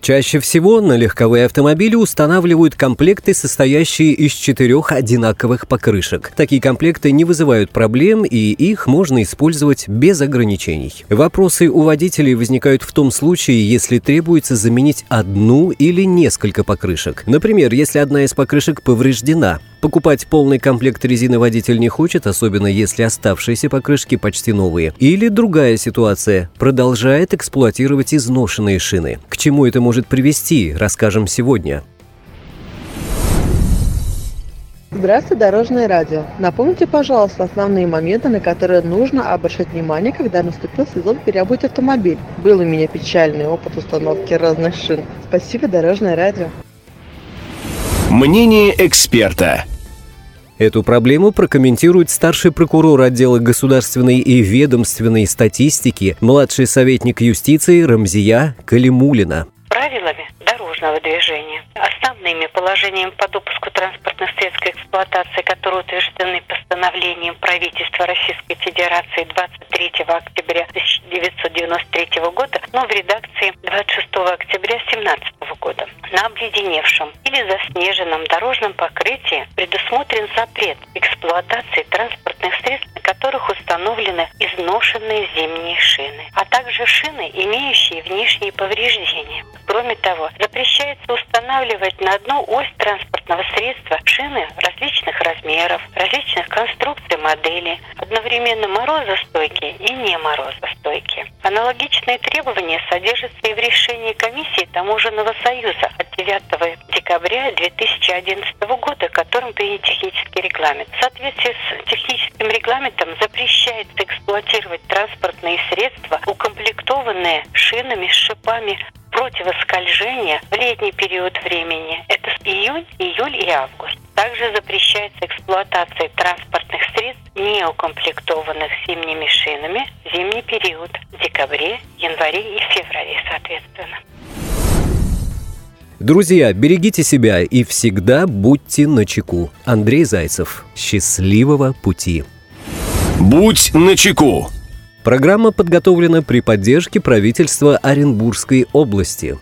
Чаще всего на легковые автомобили устанавливают комплекты, состоящие из четырех одинаковых покрышек. Такие комплекты не вызывают проблем, и их можно использовать без ограничений. Вопросы у водителей возникают в том случае, если требуется заменить одну или несколько покрышек. Например, если одна из покрышек повреждена, Покупать полный комплект резины водитель не хочет, особенно если оставшиеся покрышки почти новые. Или другая ситуация. Продолжает эксплуатировать изношенные шины. К чему это может привести, расскажем сегодня. Здравствуйте, Дорожное радио. Напомните, пожалуйста, основные моменты, на которые нужно обращать внимание, когда наступил сезон переобуть автомобиль. Был у меня печальный опыт установки разных шин. Спасибо, Дорожное радио. Мнение эксперта. Эту проблему прокомментирует старший прокурор отдела государственной и ведомственной статистики, младший советник юстиции Рамзия Калимулина. Правилами дорожного движения, основными положениями по допуску транспортных средств к эксплуатации, которые утверждены постановлением правительства Российской Федерации 23 октября 1993 года, но в редакции 26 октября 2017 года. На обледеневшем или заснеженном дорожном покрытии предусмотрен запрет эксплуатации транспортных средств, установлены изношенные зимние шины, а также шины, имеющие внешние повреждения. Кроме того, запрещается устанавливать на одну ось транспортного средства шины различных размеров, различных конструкций модели, одновременно морозостойкие и не морозостойкие. Аналогичные требования содержатся и в решении комиссии Таможенного союза от 9 декабря 2011 года, которым принят технический регламент. В соответствии с техническим регламентом запрещается эксплуатировать транспортные средства, укомплектованные шинами с шипами противоскольжения в летний период времени. Это июнь, июль и август. Также запрещается эксплуатация транспортных средств, не укомплектованных зимними шинами в зимний период в декабре, январе и феврале, соответственно. Друзья, берегите себя и всегда будьте начеку. Андрей Зайцев. Счастливого пути. Будь начеку. Программа подготовлена при поддержке правительства Оренбургской области.